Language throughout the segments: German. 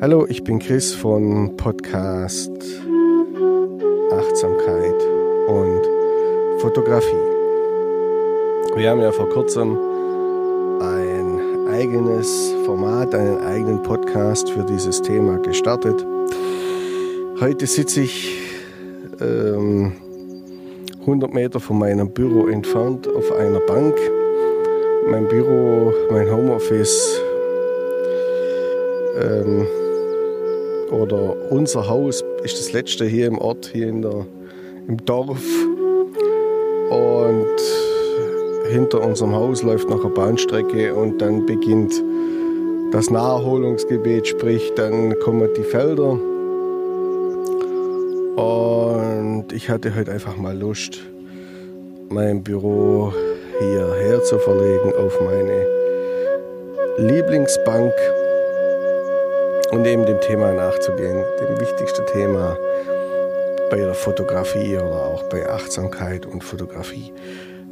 Hallo, ich bin Chris von Podcast Achtsamkeit und Fotografie. Wir haben ja vor kurzem ein eigenes Format, einen eigenen Podcast für dieses Thema gestartet. Heute sitze ich ähm, 100 Meter von meinem Büro entfernt auf einer Bank. Mein Büro, mein Homeoffice ähm, oder unser Haus ist das letzte hier im Ort, hier in der, im Dorf. Und hinter unserem Haus läuft noch eine Bahnstrecke und dann beginnt das Naherholungsgebiet, sprich dann kommen die Felder. Und ich hatte heute einfach mal Lust, mein Büro hierher zu verlegen auf meine Lieblingsbank und eben dem Thema nachzugehen, dem wichtigsten Thema bei der Fotografie oder auch bei Achtsamkeit und Fotografie.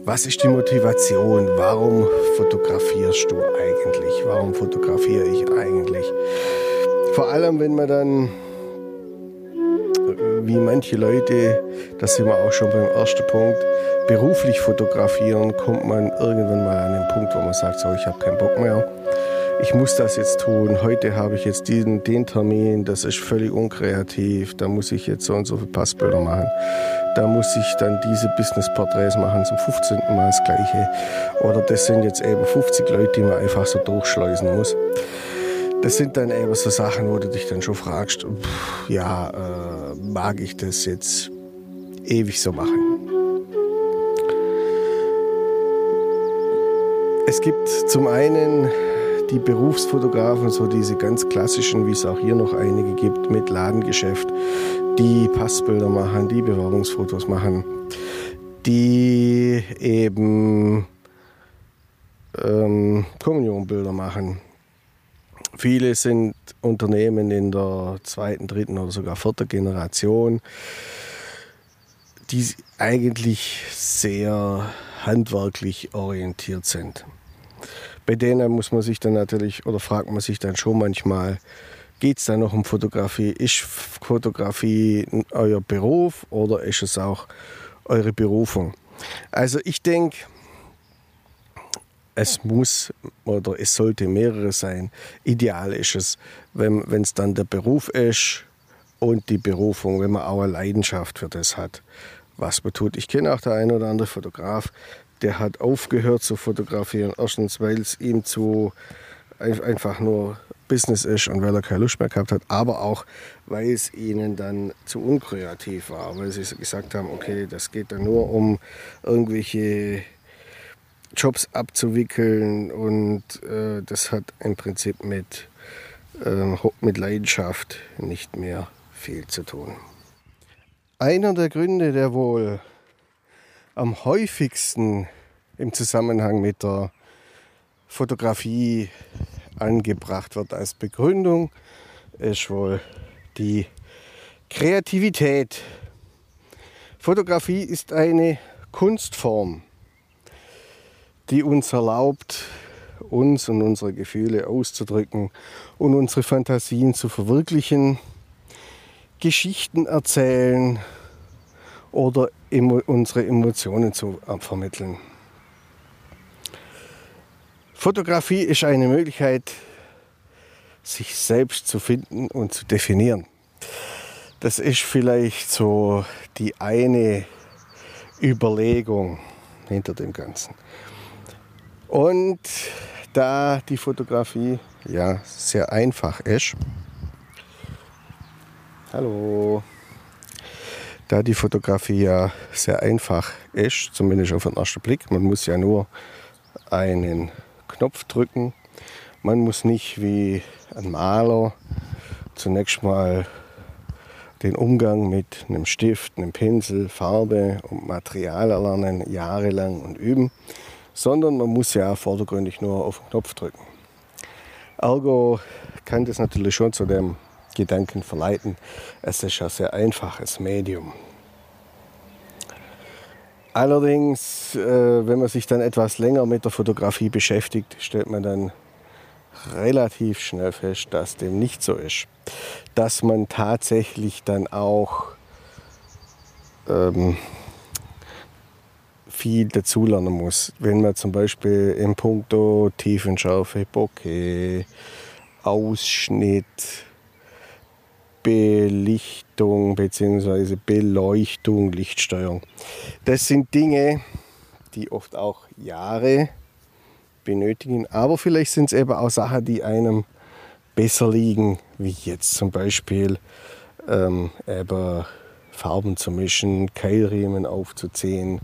Was ist die Motivation? Warum fotografierst du eigentlich? Warum fotografiere ich eigentlich? Vor allem, wenn man dann, wie manche Leute, das sind wir auch schon beim ersten Punkt, beruflich fotografieren, kommt man irgendwann mal an den Punkt, wo man sagt, so, ich habe keinen Bock mehr ich muss das jetzt tun, heute habe ich jetzt diesen, den Termin, das ist völlig unkreativ, da muss ich jetzt so und so viele Passbilder machen, da muss ich dann diese Business-Porträts machen, zum 15. Mal das gleiche. Oder das sind jetzt eben 50 Leute, die man einfach so durchschleusen muss. Das sind dann eben so Sachen, wo du dich dann schon fragst, pff, ja, äh, mag ich das jetzt ewig so machen? Es gibt zum einen die Berufsfotografen, so diese ganz klassischen, wie es auch hier noch einige gibt, mit Ladengeschäft, die Passbilder machen, die Bewerbungsfotos machen, die eben ähm, Kommunionbilder machen. Viele sind Unternehmen in der zweiten, dritten oder sogar vierten Generation, die eigentlich sehr handwerklich orientiert sind bei denen muss man sich dann natürlich, oder fragt man sich dann schon manchmal, geht es da noch um Fotografie? Ist Fotografie euer Beruf oder ist es auch eure Berufung? Also ich denke, es muss oder es sollte mehrere sein. Ideal ist es, wenn es dann der Beruf ist und die Berufung, wenn man auch eine Leidenschaft für das hat, was man tut. Ich kenne auch der ein oder andere Fotograf, der hat aufgehört zu fotografieren. Erstens, weil es ihm zu einfach nur Business ist und weil er keine Lust mehr gehabt hat, aber auch, weil es ihnen dann zu unkreativ war, weil sie gesagt haben, okay, das geht dann nur um irgendwelche Jobs abzuwickeln und äh, das hat im Prinzip mit, äh, mit Leidenschaft nicht mehr viel zu tun. Einer der Gründe, der wohl am häufigsten im Zusammenhang mit der Fotografie angebracht wird als Begründung, ist wohl die Kreativität. Fotografie ist eine Kunstform, die uns erlaubt, uns und unsere Gefühle auszudrücken und unsere Fantasien zu verwirklichen, Geschichten erzählen, oder unsere Emotionen zu vermitteln. Fotografie ist eine Möglichkeit, sich selbst zu finden und zu definieren. Das ist vielleicht so die eine Überlegung hinter dem Ganzen. Und da die Fotografie ja sehr einfach ist, hallo, da die Fotografie ja sehr einfach ist, zumindest auf den ersten Blick. Man muss ja nur einen Knopf drücken. Man muss nicht wie ein Maler zunächst mal den Umgang mit einem Stift, einem Pinsel, Farbe und Material erlernen, jahrelang und üben, sondern man muss ja vordergründig nur auf den Knopf drücken. Ergo kann das natürlich schon zu dem Gedanken verleiten. Es ist ein sehr einfaches Medium. Allerdings, äh, wenn man sich dann etwas länger mit der Fotografie beschäftigt, stellt man dann relativ schnell fest, dass dem nicht so ist. Dass man tatsächlich dann auch ähm, viel dazulernen muss. Wenn man zum Beispiel im Punkto Tiefenschärfe, Bokeh, Ausschnitt, Belichtung bzw. Beleuchtung, Lichtsteuerung. Das sind Dinge, die oft auch Jahre benötigen, aber vielleicht sind es eben auch Sachen, die einem besser liegen, wie jetzt zum Beispiel ähm, eben Farben zu mischen, Keilriemen aufzuziehen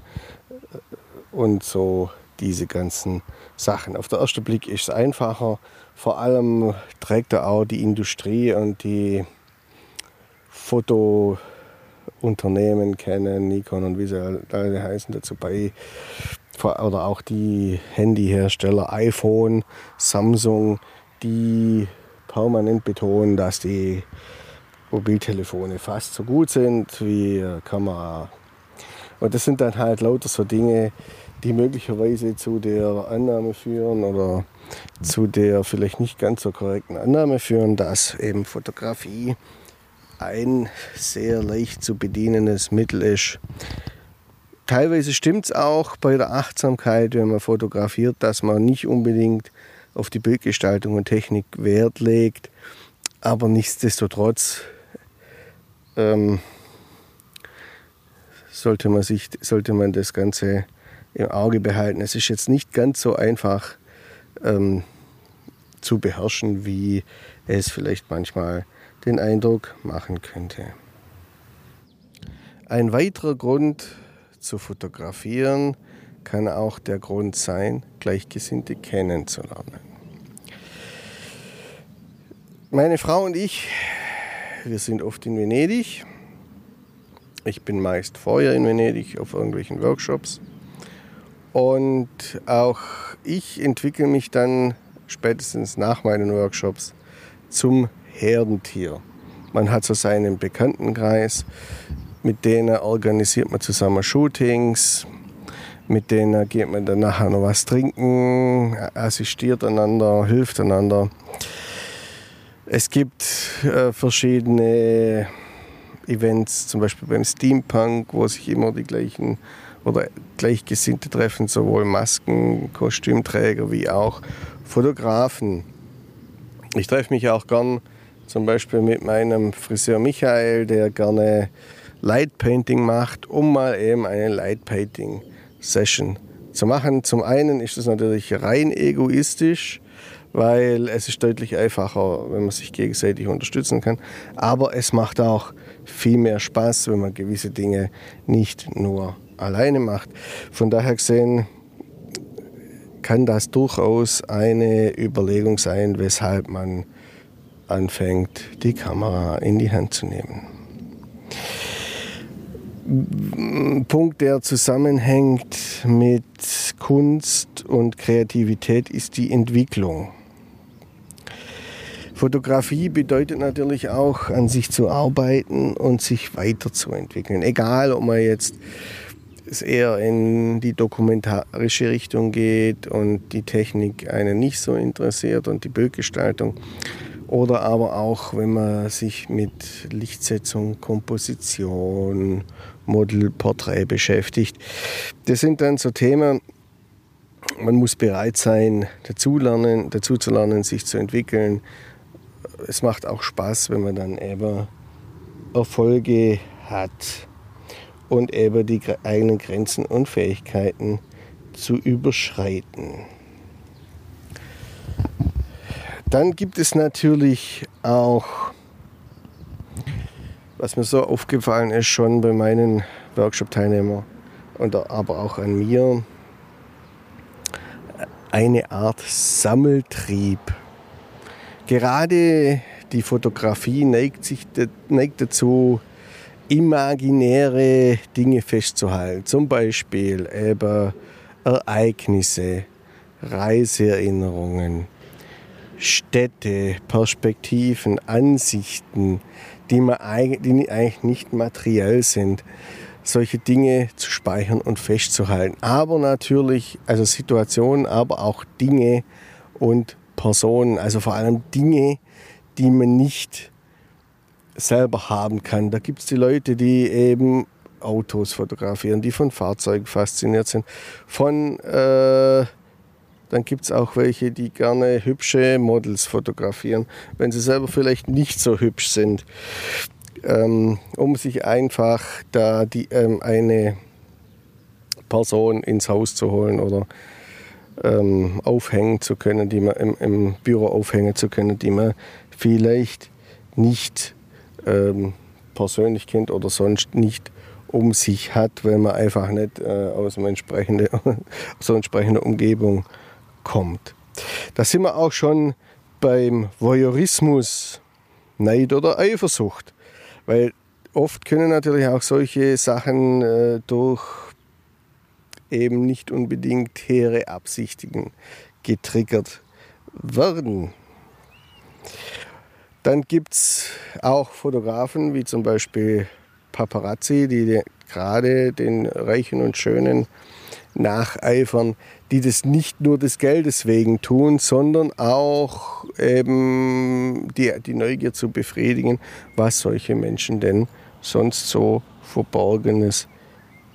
äh, und so diese ganzen Sachen. Auf den ersten Blick ist es einfacher. Vor allem trägt er auch die Industrie und die Fotounternehmen kennen, Nikon und wie sie alle heißen dazu bei. Oder auch die Handyhersteller, iPhone, Samsung, die permanent betonen, dass die Mobiltelefone fast so gut sind wie Kamera. Und das sind dann halt lauter so Dinge, die möglicherweise zu der Annahme führen oder zu der vielleicht nicht ganz so korrekten Annahme führen, dass eben Fotografie ein sehr leicht zu bedienendes Mittel ist. Teilweise stimmt es auch bei der Achtsamkeit, wenn man fotografiert, dass man nicht unbedingt auf die Bildgestaltung und Technik Wert legt. Aber nichtsdestotrotz ähm, sollte, man sich, sollte man das Ganze im Auge behalten. Es ist jetzt nicht ganz so einfach ähm, zu beherrschen, wie es vielleicht manchmal den Eindruck machen könnte. Ein weiterer Grund zu fotografieren kann auch der Grund sein, Gleichgesinnte kennenzulernen. Meine Frau und ich, wir sind oft in Venedig. Ich bin meist vorher in Venedig auf irgendwelchen Workshops. Und auch ich entwickle mich dann spätestens nach meinen Workshops zum Herdentier. Man hat so seinen Bekanntenkreis, mit denen organisiert man zusammen Shootings, mit denen geht man dann nachher noch was trinken, assistiert einander, hilft einander. Es gibt äh, verschiedene Events, zum Beispiel beim Steampunk, wo sich immer die gleichen oder Gleichgesinnte treffen, sowohl Masken, Kostümträger wie auch Fotografen. Ich treffe mich auch gern zum Beispiel mit meinem Friseur Michael, der gerne Light Painting macht, um mal eben eine Light Painting Session zu machen. Zum einen ist es natürlich rein egoistisch, weil es ist deutlich einfacher, wenn man sich gegenseitig unterstützen kann. Aber es macht auch viel mehr Spaß, wenn man gewisse Dinge nicht nur alleine macht. Von daher gesehen kann das durchaus eine Überlegung sein, weshalb man anfängt, die Kamera in die Hand zu nehmen. Punkt, der zusammenhängt mit Kunst und Kreativität, ist die Entwicklung. Fotografie bedeutet natürlich auch, an sich zu arbeiten und sich weiterzuentwickeln. Egal, ob man jetzt es eher in die dokumentarische Richtung geht und die Technik einen nicht so interessiert und die Bildgestaltung oder aber auch, wenn man sich mit Lichtsetzung, Komposition, Modelporträt beschäftigt. Das sind dann so Themen, man muss bereit sein, dazu, lernen, dazu zu lernen, sich zu entwickeln. Es macht auch Spaß, wenn man dann eben Erfolge hat und eben die eigenen Grenzen und Fähigkeiten zu überschreiten. Dann gibt es natürlich auch, was mir so aufgefallen ist, schon bei meinen Workshop-Teilnehmern und aber auch an mir, eine Art Sammeltrieb. Gerade die Fotografie neigt, sich, neigt dazu, imaginäre Dinge festzuhalten. Zum Beispiel eben Ereignisse, Reiseerinnerungen, Städte, Perspektiven, Ansichten, die, man die eigentlich nicht materiell sind, solche Dinge zu speichern und festzuhalten. Aber natürlich, also Situationen, aber auch Dinge und Personen, also vor allem Dinge, die man nicht selber haben kann. Da gibt es die Leute, die eben Autos fotografieren, die von Fahrzeugen fasziniert sind. Von, äh, dann gibt es auch welche, die gerne hübsche Models fotografieren, wenn sie selber vielleicht nicht so hübsch sind, ähm, um sich einfach da die, ähm, eine Person ins Haus zu holen oder ähm, aufhängen zu können, die man im, im, Büro aufhängen zu können, die man vielleicht nicht ähm, persönlich kennt oder sonst nicht um sich hat, weil man einfach nicht äh, aus, einer entsprechende, aus einer entsprechenden Umgebung kommt. Da sind wir auch schon beim Voyeurismus, Neid oder Eifersucht. Weil oft können natürlich auch solche Sachen äh, durch eben nicht unbedingt hehre Absichtigen getriggert werden. Dann gibt es auch Fotografen wie zum Beispiel Paparazzi, die gerade den Reichen und Schönen nacheifern, die das nicht nur des Geldes wegen tun, sondern auch eben die, die Neugier zu befriedigen, was solche Menschen denn sonst so Verborgenes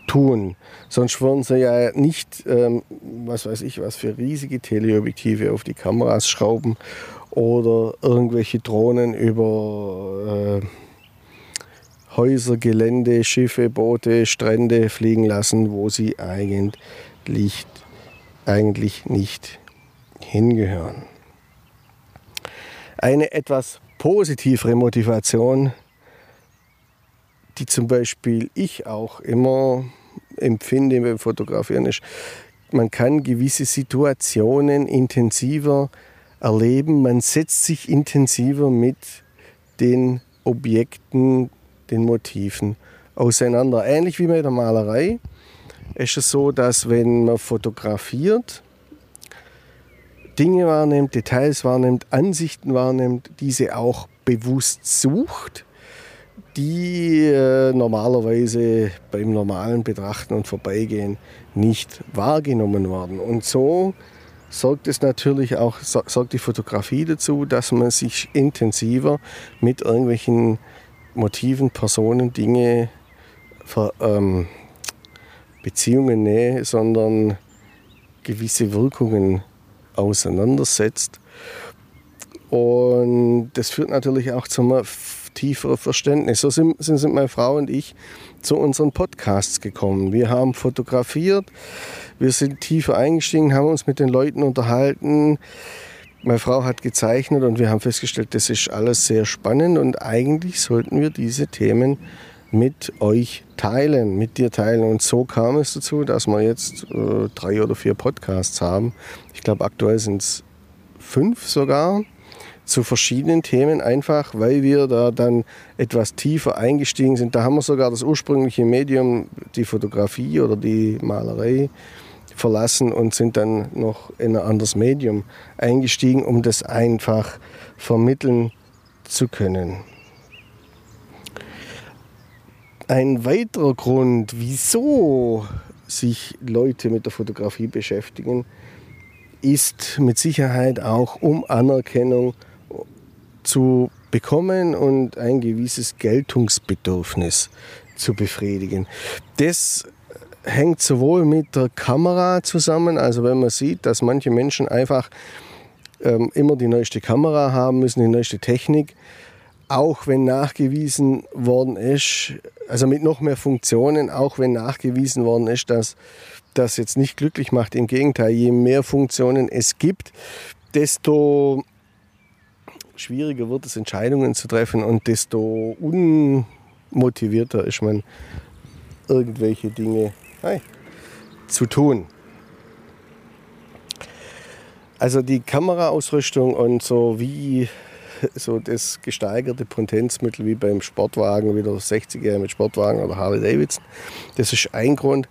tun. Sonst würden sie ja nicht, ähm, was weiß ich, was für riesige Teleobjektive auf die Kameras schrauben oder irgendwelche Drohnen über äh, Häuser, Gelände, Schiffe, Boote, Strände fliegen lassen, wo sie eigentlich, eigentlich nicht hingehören. Eine etwas positivere Motivation, die zum Beispiel ich auch immer empfinde beim Fotografieren, ist, man kann gewisse Situationen intensiver erleben, man setzt sich intensiver mit den Objekten den Motiven auseinander. Ähnlich wie bei der Malerei ist es so, dass wenn man fotografiert, Dinge wahrnimmt, Details wahrnimmt, Ansichten wahrnimmt, diese auch bewusst sucht, die äh, normalerweise beim normalen Betrachten und Vorbeigehen nicht wahrgenommen werden. Und so sorgt es natürlich auch, sorgt die Fotografie dazu, dass man sich intensiver mit irgendwelchen Motiven, Personen, Dinge, ähm, Beziehungen, Nähe, sondern gewisse Wirkungen auseinandersetzt. Und das führt natürlich auch zum tieferen Verständnis. So sind, sind meine Frau und ich zu unseren Podcasts gekommen. Wir haben fotografiert, wir sind tiefer eingestiegen, haben uns mit den Leuten unterhalten, meine Frau hat gezeichnet und wir haben festgestellt, das ist alles sehr spannend und eigentlich sollten wir diese Themen mit euch teilen, mit dir teilen. Und so kam es dazu, dass wir jetzt äh, drei oder vier Podcasts haben. Ich glaube, aktuell sind es fünf sogar zu verschiedenen Themen, einfach weil wir da dann etwas tiefer eingestiegen sind. Da haben wir sogar das ursprüngliche Medium, die Fotografie oder die Malerei, verlassen und sind dann noch in ein anderes Medium eingestiegen, um das einfach vermitteln zu können. Ein weiterer Grund, wieso sich Leute mit der Fotografie beschäftigen, ist mit Sicherheit auch, um Anerkennung zu bekommen und ein gewisses Geltungsbedürfnis zu befriedigen. Das hängt sowohl mit der Kamera zusammen, also wenn man sieht, dass manche Menschen einfach ähm, immer die neueste Kamera haben müssen, die neueste Technik, auch wenn nachgewiesen worden ist, also mit noch mehr Funktionen, auch wenn nachgewiesen worden ist, dass das jetzt nicht glücklich macht. Im Gegenteil, je mehr Funktionen es gibt, desto schwieriger wird es, Entscheidungen zu treffen und desto unmotivierter ist man, irgendwelche Dinge Hi. zu tun. Also die Kameraausrüstung und so wie so das gesteigerte Potenzmittel wie beim Sportwagen, wie der 60er mit Sportwagen oder Harley Davidson, das ist ein Grund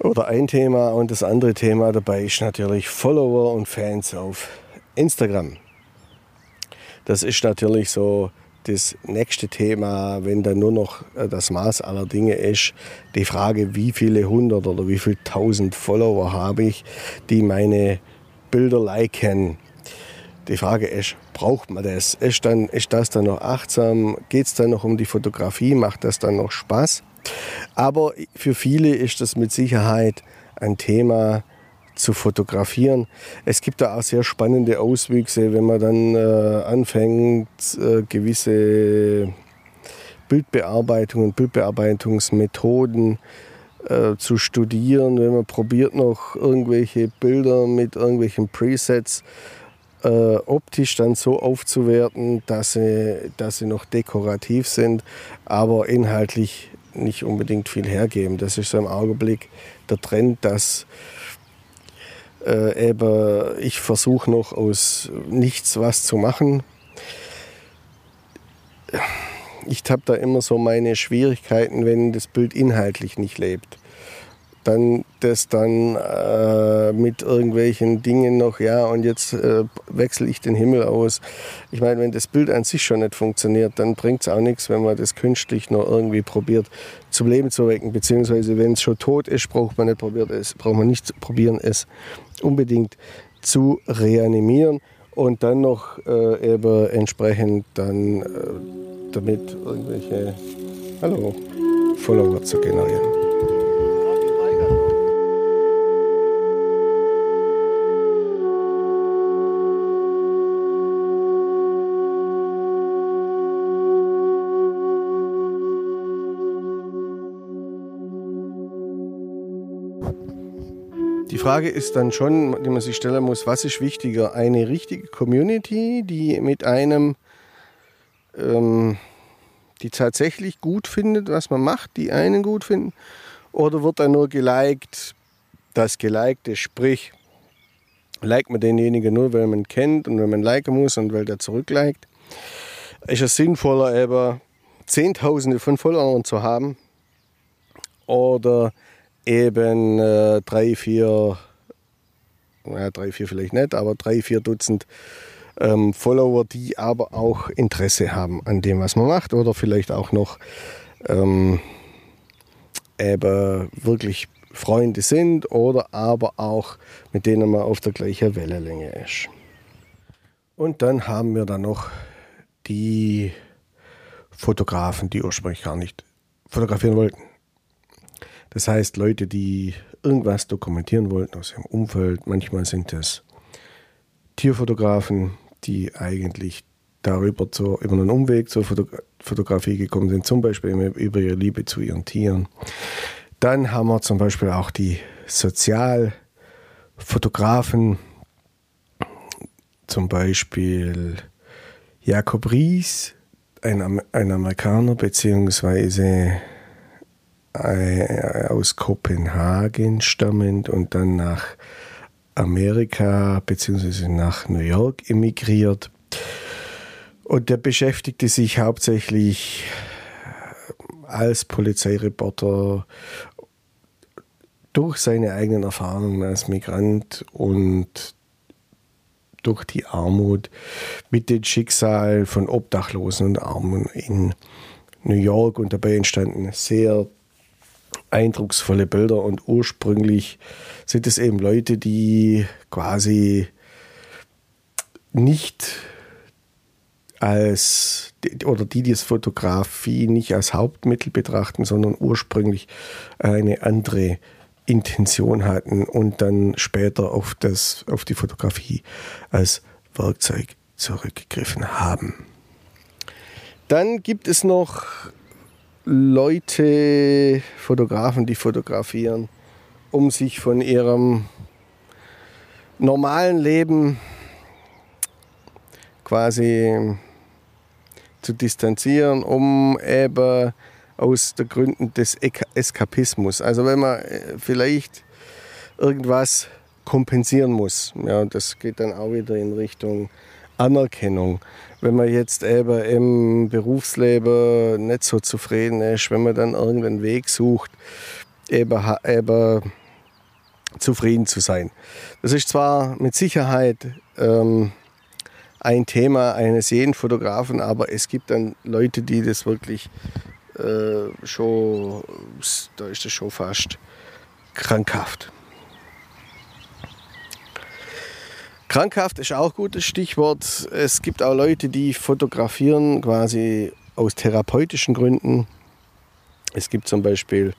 oder ein Thema. Und das andere Thema dabei ist natürlich Follower und Fans auf Instagram. Das ist natürlich so das nächste Thema, wenn dann nur noch äh, das Maß aller Dinge ist, die Frage, wie viele hundert oder wie viele tausend Follower habe ich, die meine Bilder liken. Die Frage ist, braucht man das? Ist, dann, ist das dann noch achtsam? Geht es dann noch um die Fotografie? Macht das dann noch Spaß? Aber für viele ist das mit Sicherheit ein Thema zu fotografieren. Es gibt da auch sehr spannende Auswüchse, wenn man dann äh, anfängt, äh, gewisse Bildbearbeitungen, Bildbearbeitungsmethoden äh, zu studieren, wenn man probiert noch irgendwelche Bilder mit irgendwelchen Presets äh, optisch dann so aufzuwerten, dass sie, dass sie noch dekorativ sind, aber inhaltlich nicht unbedingt viel hergeben. Das ist so im Augenblick der Trend, dass äh, eben ich versuche noch aus nichts was zu machen. Ich habe da immer so meine Schwierigkeiten, wenn das Bild inhaltlich nicht lebt dann das dann äh, mit irgendwelchen Dingen noch, ja, und jetzt äh, wechsle ich den Himmel aus. Ich meine, wenn das Bild an sich schon nicht funktioniert, dann bringt es auch nichts, wenn man das künstlich noch irgendwie probiert zum Leben zu wecken. Beziehungsweise, wenn es schon tot ist, braucht man nicht probiert es, braucht man nicht probieren, es unbedingt zu reanimieren und dann noch äh, eben entsprechend dann äh, damit irgendwelche Hallo, Follower zu generieren. Frage ist dann schon, die man sich stellen muss, was ist wichtiger? Eine richtige Community, die mit einem, ähm, die tatsächlich gut findet, was man macht, die einen gut finden, oder wird dann nur geliked, das Gelikte, sprich, liked man denjenigen nur, weil man kennt und weil man liken muss und weil der zurückliked. Ist es sinnvoller, eben Zehntausende von Followern zu haben oder eben äh, drei, vier, ja, drei, vier vielleicht nicht, aber drei, vier Dutzend ähm, Follower, die aber auch Interesse haben an dem, was man macht oder vielleicht auch noch ähm, eben wirklich Freunde sind oder aber auch mit denen man auf der gleichen Wellenlänge ist. Und dann haben wir dann noch die Fotografen, die ursprünglich gar nicht fotografieren wollten. Das heißt, Leute, die irgendwas dokumentieren wollten aus ihrem Umfeld, manchmal sind es Tierfotografen, die eigentlich darüber zu, über einen Umweg zur Fotografie gekommen sind, zum Beispiel über ihre Liebe zu ihren Tieren. Dann haben wir zum Beispiel auch die Sozialfotografen, zum Beispiel Jakob Ries, ein, ein Amerikaner, beziehungsweise aus Kopenhagen stammend und dann nach Amerika bzw. nach New York emigriert. Und der beschäftigte sich hauptsächlich als Polizeireporter durch seine eigenen Erfahrungen als Migrant und durch die Armut mit dem Schicksal von Obdachlosen und Armen in New York und dabei entstanden sehr eindrucksvolle Bilder und ursprünglich sind es eben Leute, die quasi nicht als oder die die Fotografie nicht als Hauptmittel betrachten, sondern ursprünglich eine andere Intention hatten und dann später auf, das, auf die Fotografie als Werkzeug zurückgegriffen haben. Dann gibt es noch Leute, Fotografen, die fotografieren, um sich von ihrem normalen Leben quasi zu distanzieren, um eben aus den Gründen des Eskapismus. Also wenn man äh, vielleicht irgendwas kompensieren muss, ja, das geht dann auch wieder in Richtung Anerkennung. Wenn man jetzt eben im Berufsleben nicht so zufrieden ist, wenn man dann irgendeinen Weg sucht, eben, eben zufrieden zu sein. Das ist zwar mit Sicherheit ähm, ein Thema eines jeden Fotografen, aber es gibt dann Leute, die das wirklich äh, schon, da ist das schon fast krankhaft. Krankhaft ist auch ein gutes Stichwort. Es gibt auch Leute, die fotografieren quasi aus therapeutischen Gründen. Es gibt zum Beispiel,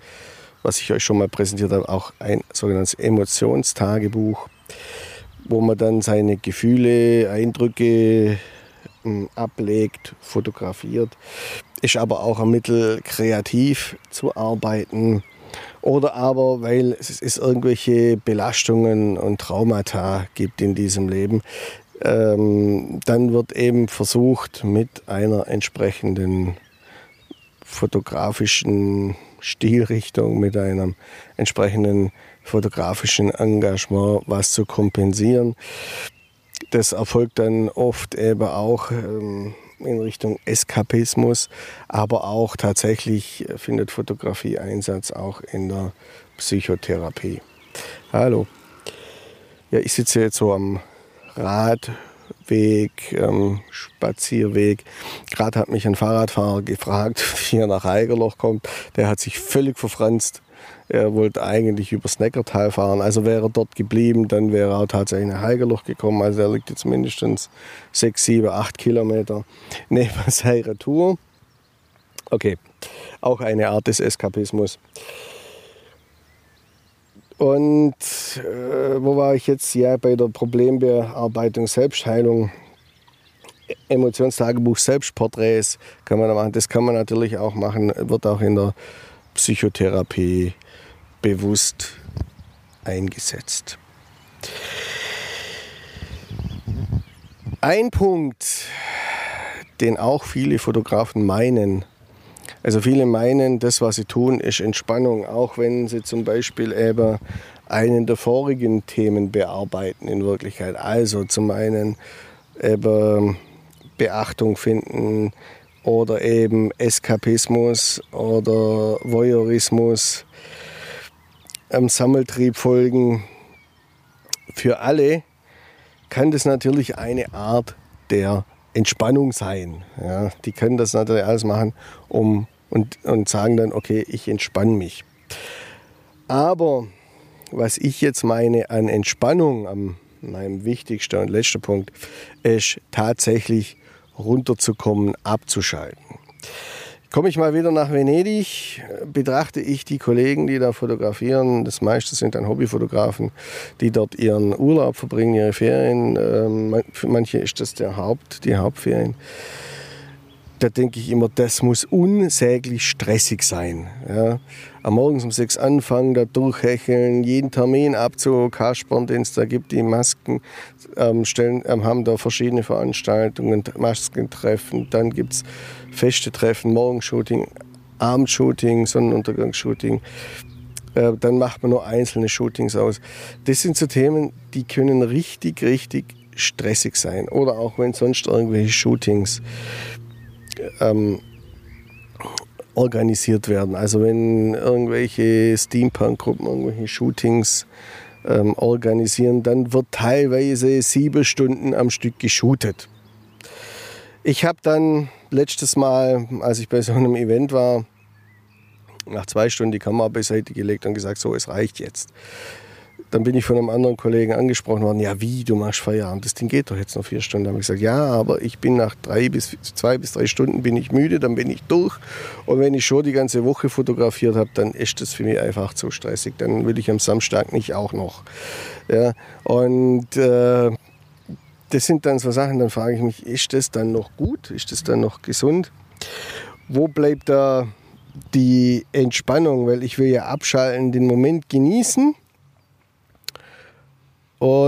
was ich euch schon mal präsentiert habe, auch ein sogenanntes Emotionstagebuch, wo man dann seine Gefühle, Eindrücke hm, ablegt, fotografiert. Ist aber auch ein Mittel, kreativ zu arbeiten. Oder aber, weil es ist irgendwelche Belastungen und Traumata gibt in diesem Leben, ähm, dann wird eben versucht, mit einer entsprechenden fotografischen Stilrichtung, mit einem entsprechenden fotografischen Engagement was zu kompensieren. Das erfolgt dann oft eben auch ähm, in Richtung Eskapismus, aber auch tatsächlich findet Fotografie Einsatz auch in der Psychotherapie. Hallo. Ja, ich sitze jetzt so am Radweg, ähm, Spazierweg. Gerade hat mich ein Fahrradfahrer gefragt, wie er nach Eigerloch kommt. Der hat sich völlig verfranst. Er wollte eigentlich übers Neckartal fahren. Also wäre er dort geblieben, dann wäre er tatsächlich nach Heigerloch gekommen. Also er liegt jetzt mindestens 6, 7, 8 Kilometer neben seiner Tour. Okay, auch eine Art des Eskapismus. Und äh, wo war ich jetzt? Ja, bei der Problembearbeitung, Selbstheilung, Emotionstagebuch, Selbstporträts kann man da machen. Das kann man natürlich auch machen, wird auch in der Psychotherapie bewusst eingesetzt. Ein Punkt, den auch viele Fotografen meinen, also viele meinen, das, was sie tun, ist Entspannung, auch wenn sie zum Beispiel eben einen der vorigen Themen bearbeiten in Wirklichkeit. Also zum einen eben Beachtung finden oder eben Eskapismus oder Voyeurismus am Sammeltrieb folgen. Für alle kann das natürlich eine Art der Entspannung sein. Ja, die können das natürlich alles machen um, und, und sagen dann, okay, ich entspanne mich. Aber was ich jetzt meine an Entspannung, an meinem wichtigsten und letzten Punkt, ist tatsächlich runterzukommen, abzuschalten. Komme ich mal wieder nach Venedig, betrachte ich die Kollegen, die da fotografieren. Das meiste sind dann Hobbyfotografen, die dort ihren Urlaub verbringen, ihre Ferien. Ähm, für manche ist das der Haupt, die Hauptferien da denke ich immer, das muss unsäglich stressig sein. Ja. Am Morgens um sechs anfangen, da durchhecheln, jeden Termin abzukaspern, den es da gibt, die Masken ähm, stellen, ähm, haben da verschiedene Veranstaltungen, Maskentreffen, dann gibt es feste Treffen, Morgenshooting, Abendshooting, Sonnenuntergangsshooting. Äh, dann macht man nur einzelne Shootings aus. Das sind so Themen, die können richtig, richtig stressig sein. Oder auch wenn sonst irgendwelche Shootings ähm, organisiert werden. Also wenn irgendwelche Steampunk-Gruppen irgendwelche Shootings ähm, organisieren, dann wird teilweise sieben Stunden am Stück geshootet. Ich habe dann letztes Mal, als ich bei so einem Event war, nach zwei Stunden die Kamera beiseite gelegt und gesagt, so, es reicht jetzt. Dann bin ich von einem anderen Kollegen angesprochen worden, ja wie, du machst Feierabend, das Ding geht doch jetzt noch vier Stunden. Da habe ich gesagt, ja, aber ich bin nach drei bis zwei bis drei Stunden bin ich müde, dann bin ich durch. Und wenn ich schon die ganze Woche fotografiert habe, dann ist das für mich einfach zu stressig. Dann will ich am Samstag nicht auch noch. Ja, und äh, das sind dann so Sachen, dann frage ich mich, ist das dann noch gut? Ist das dann noch gesund? Wo bleibt da die Entspannung? Weil ich will ja abschalten, den Moment genießen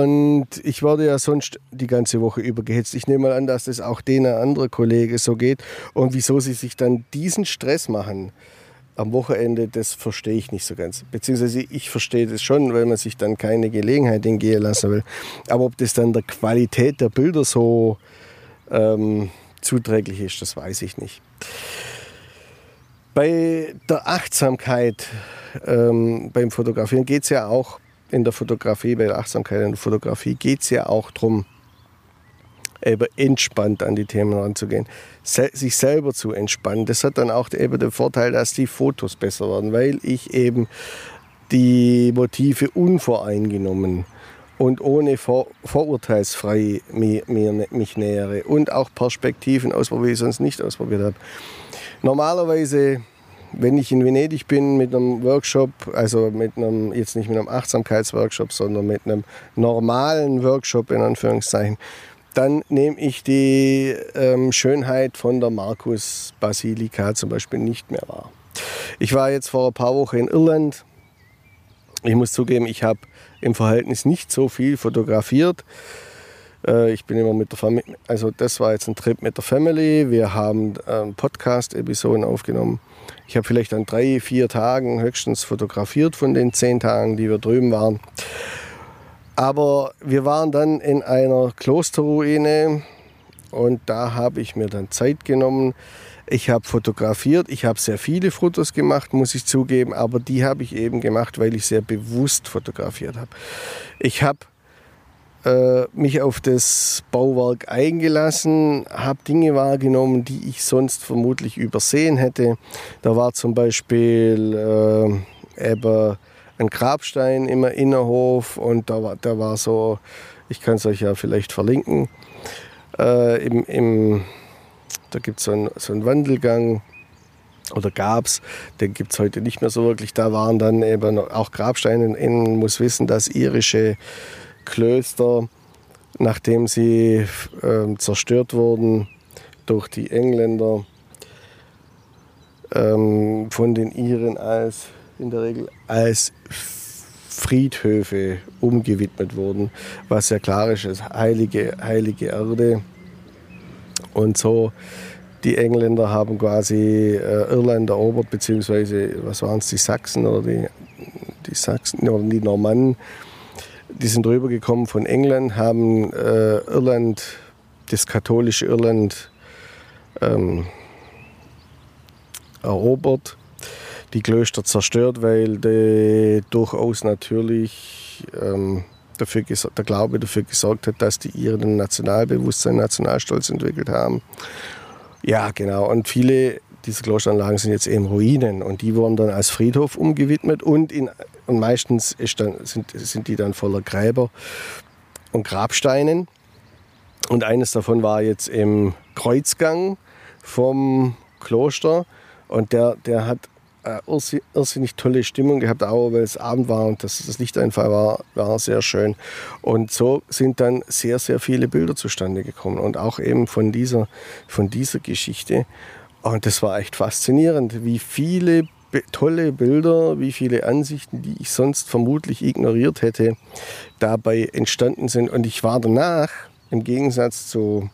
und ich werde ja sonst die ganze Woche über gehetzt. Ich nehme mal an, dass das auch denen andere Kollege so geht. Und wieso sie sich dann diesen Stress machen am Wochenende, das verstehe ich nicht so ganz. Beziehungsweise ich verstehe das schon, weil man sich dann keine Gelegenheit entgehen lassen will. Aber ob das dann der Qualität der Bilder so ähm, zuträglich ist, das weiß ich nicht. Bei der Achtsamkeit ähm, beim Fotografieren geht es ja auch in der Fotografie, bei der Achtsamkeit in der Fotografie geht es ja auch darum, eben entspannt an die Themen ranzugehen, sich selber zu entspannen. Das hat dann auch eben den Vorteil, dass die Fotos besser werden, weil ich eben die Motive unvoreingenommen und ohne vor, vorurteilsfrei mir, mir, mich nähere und auch Perspektiven ausprobiere, die ich sonst nicht ausprobiert habe. Normalerweise, wenn ich in Venedig bin mit einem Workshop, also mit einem, jetzt nicht mit einem Achtsamkeitsworkshop, sondern mit einem normalen Workshop in Anführungszeichen, dann nehme ich die ähm, Schönheit von der Markus Basilika zum Beispiel nicht mehr wahr. Ich war jetzt vor ein paar Wochen in Irland. Ich muss zugeben, ich habe im Verhältnis nicht so viel fotografiert. Äh, ich bin immer mit der Familie, also das war jetzt ein Trip mit der Family. Wir haben ähm, Podcast-Episoden aufgenommen. Ich habe vielleicht an drei, vier Tagen höchstens fotografiert von den zehn Tagen, die wir drüben waren. Aber wir waren dann in einer Klosterruine und da habe ich mir dann Zeit genommen, ich habe fotografiert, ich habe sehr viele Fotos gemacht, muss ich zugeben, aber die habe ich eben gemacht, weil ich sehr bewusst fotografiert habe. Ich habe äh, mich auf das Bauwerk eingelassen, habe Dinge wahrgenommen, die ich sonst vermutlich übersehen hätte. Da war zum Beispiel äh, eben ein Grabstein im Innerhof und da war, da war so, ich kann es euch ja vielleicht verlinken, äh, im, im da gibt es so, ein, so einen Wandelgang oder gab es, den gibt es heute nicht mehr so wirklich. Da waren dann eben auch Grabsteine. Man muss wissen, dass irische Klöster, nachdem sie äh, zerstört wurden durch die Engländer, ähm, von den Iren als in der Regel als Friedhöfe umgewidmet wurden, was ja klar ist, ist heilige, heilige Erde. Und so, die Engländer haben quasi äh, Irland erobert, beziehungsweise, was waren es, die Sachsen oder die, die Sachsen oder die Normannen. Die sind rübergekommen von England, haben äh, Irland, das katholische Irland, ähm, erobert, die Klöster zerstört, weil die durchaus natürlich ähm, dafür, der Glaube dafür gesorgt hat, dass die ihren Nationalbewusstsein, Nationalstolz entwickelt haben. Ja, genau. Und viele dieser Klosteranlagen sind jetzt eben Ruinen und die wurden dann als Friedhof umgewidmet und, in, und meistens dann, sind, sind die dann voller Gräber und Grabsteinen. Und eines davon war jetzt im Kreuzgang vom Kloster und der, der hat äh, irrsinnig tolle Stimmung gehabt, auch weil es Abend war und das, das Lichteinfall war, war sehr schön. Und so sind dann sehr, sehr viele Bilder zustande gekommen und auch eben von dieser, von dieser Geschichte. Und das war echt faszinierend, wie viele tolle Bilder, wie viele Ansichten, die ich sonst vermutlich ignoriert hätte, dabei entstanden sind. Und ich war danach, im Gegensatz zu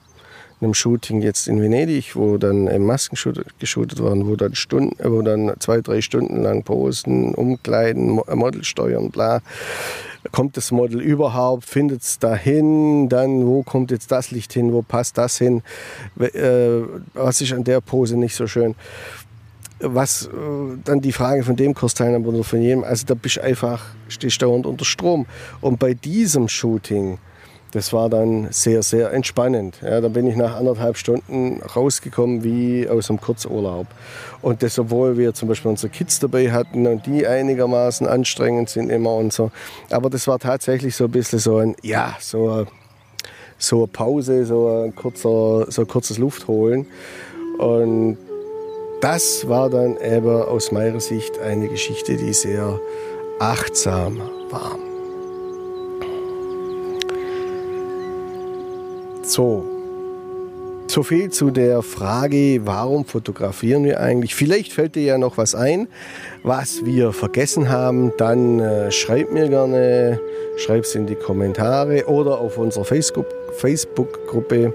einem Shooting jetzt in Venedig, wo dann Masken geshootet waren, wo dann, Stunden, wo dann zwei, drei Stunden lang posen, umkleiden, Model steuern, bla. Kommt das Model überhaupt? Findet es dahin? Dann, wo kommt jetzt das Licht hin? Wo passt das hin? Äh, was ist an der Pose nicht so schön? Was äh, dann die Frage von dem Kursteilnehmer oder von jedem, also da bist du einfach, stehst dauernd unter Strom. Und bei diesem Shooting das war dann sehr, sehr entspannend. Ja, da bin ich nach anderthalb Stunden rausgekommen wie aus einem Kurzurlaub. Und das, obwohl wir zum Beispiel unsere Kids dabei hatten und die einigermaßen anstrengend sind immer und so. Aber das war tatsächlich so ein bisschen so ein, ja, so, so eine Pause, so ein, kurzer, so ein kurzes Luftholen. Und das war dann eben aus meiner Sicht eine Geschichte, die sehr achtsam war. So, so viel zu der Frage, warum fotografieren wir eigentlich? Vielleicht fällt dir ja noch was ein, was wir vergessen haben. Dann äh, schreib mir gerne, schreib es in die Kommentare oder auf unserer Facebook-Gruppe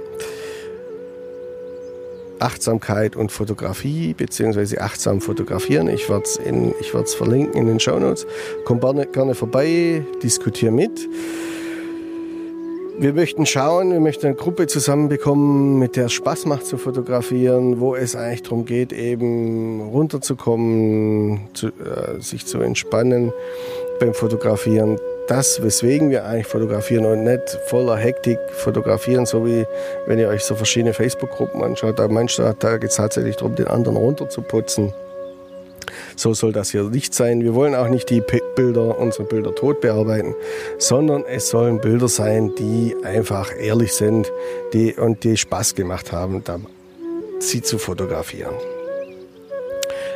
Achtsamkeit und Fotografie beziehungsweise achtsam fotografieren. Ich werde es verlinken in den Show Notes. Komm gerne, gerne vorbei, diskutier mit. Wir möchten schauen, wir möchten eine Gruppe zusammenbekommen, mit der es Spaß macht zu fotografieren, wo es eigentlich darum geht, eben runterzukommen, zu, äh, sich zu entspannen beim Fotografieren. Das, weswegen wir eigentlich fotografieren und nicht voller Hektik fotografieren, so wie wenn ihr euch so verschiedene Facebook-Gruppen anschaut. Da manchmal da geht es tatsächlich darum, den anderen runterzuputzen So soll das hier nicht sein. Wir wollen auch nicht die Bilder, unsere Bilder tot bearbeiten, sondern es sollen Bilder sein, die einfach ehrlich sind die, und die Spaß gemacht haben, sie zu fotografieren.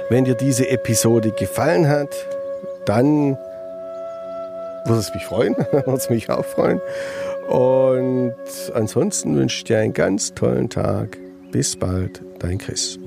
Wenn dir diese Episode gefallen hat, dann würde es mich freuen, würde es mich auch freuen. Und ansonsten wünsche ich dir einen ganz tollen Tag. Bis bald, dein Chris.